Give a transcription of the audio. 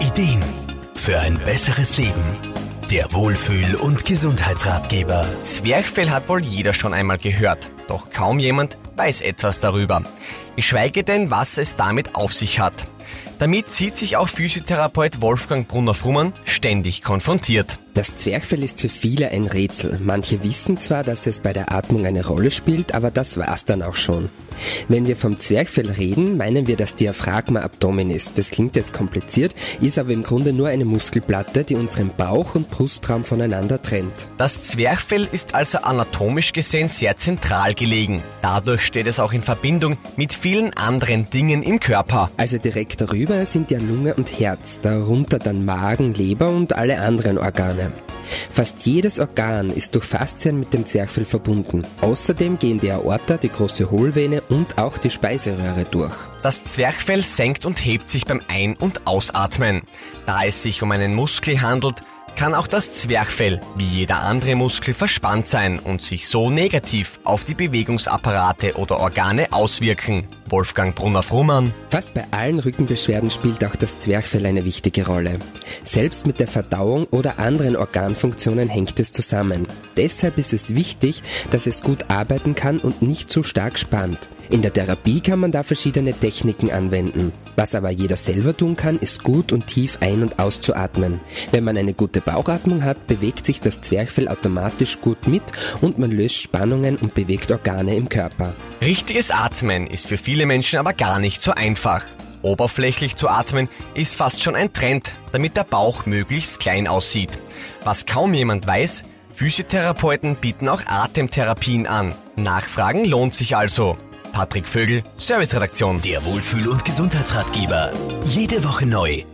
Ideen für ein besseres Leben. Der Wohlfühl- und Gesundheitsratgeber. Zwerchfell hat wohl jeder schon einmal gehört, doch kaum jemand weiß etwas darüber. Geschweige denn, was es damit auf sich hat. Damit sieht sich auch Physiotherapeut Wolfgang Brunner-Frummann ständig konfrontiert. Das Zwerchfell ist für viele ein Rätsel. Manche wissen zwar, dass es bei der Atmung eine Rolle spielt, aber das war's dann auch schon. Wenn wir vom Zwerchfell reden, meinen wir das Diaphragma abdominis. Das klingt jetzt kompliziert, ist aber im Grunde nur eine Muskelplatte, die unseren Bauch und Brustraum voneinander trennt. Das Zwerchfell ist also anatomisch gesehen sehr zentral gelegen. Dadurch steht es auch in Verbindung mit vielen anderen Dingen im Körper. Also direkt darüber sind ja Lunge und Herz, darunter dann Magen, Leber und alle anderen Organe. Fast jedes Organ ist durch Faszien mit dem Zwerchfell verbunden. Außerdem gehen die Aorta, die große Hohlvene und auch die Speiseröhre durch. Das Zwerchfell senkt und hebt sich beim Ein- und Ausatmen. Da es sich um einen Muskel handelt, kann auch das Zwerchfell wie jeder andere Muskel verspannt sein und sich so negativ auf die Bewegungsapparate oder Organe auswirken. Wolfgang Brunner-Frumann. Fast bei allen Rückenbeschwerden spielt auch das Zwerchfell eine wichtige Rolle. Selbst mit der Verdauung oder anderen Organfunktionen hängt es zusammen. Deshalb ist es wichtig, dass es gut arbeiten kann und nicht zu stark spannt. In der Therapie kann man da verschiedene Techniken anwenden. Was aber jeder selber tun kann, ist gut und tief ein- und auszuatmen. Wenn man eine gute Bauchatmung hat, bewegt sich das Zwerchfell automatisch gut mit und man löst Spannungen und bewegt Organe im Körper. Richtiges Atmen ist für viele Menschen aber gar nicht so einfach. Oberflächlich zu atmen ist fast schon ein Trend, damit der Bauch möglichst klein aussieht. Was kaum jemand weiß, Physiotherapeuten bieten auch Atemtherapien an. Nachfragen lohnt sich also. Patrick Vögel, Serviceredaktion. Der Wohlfühl- und Gesundheitsratgeber. Jede Woche neu.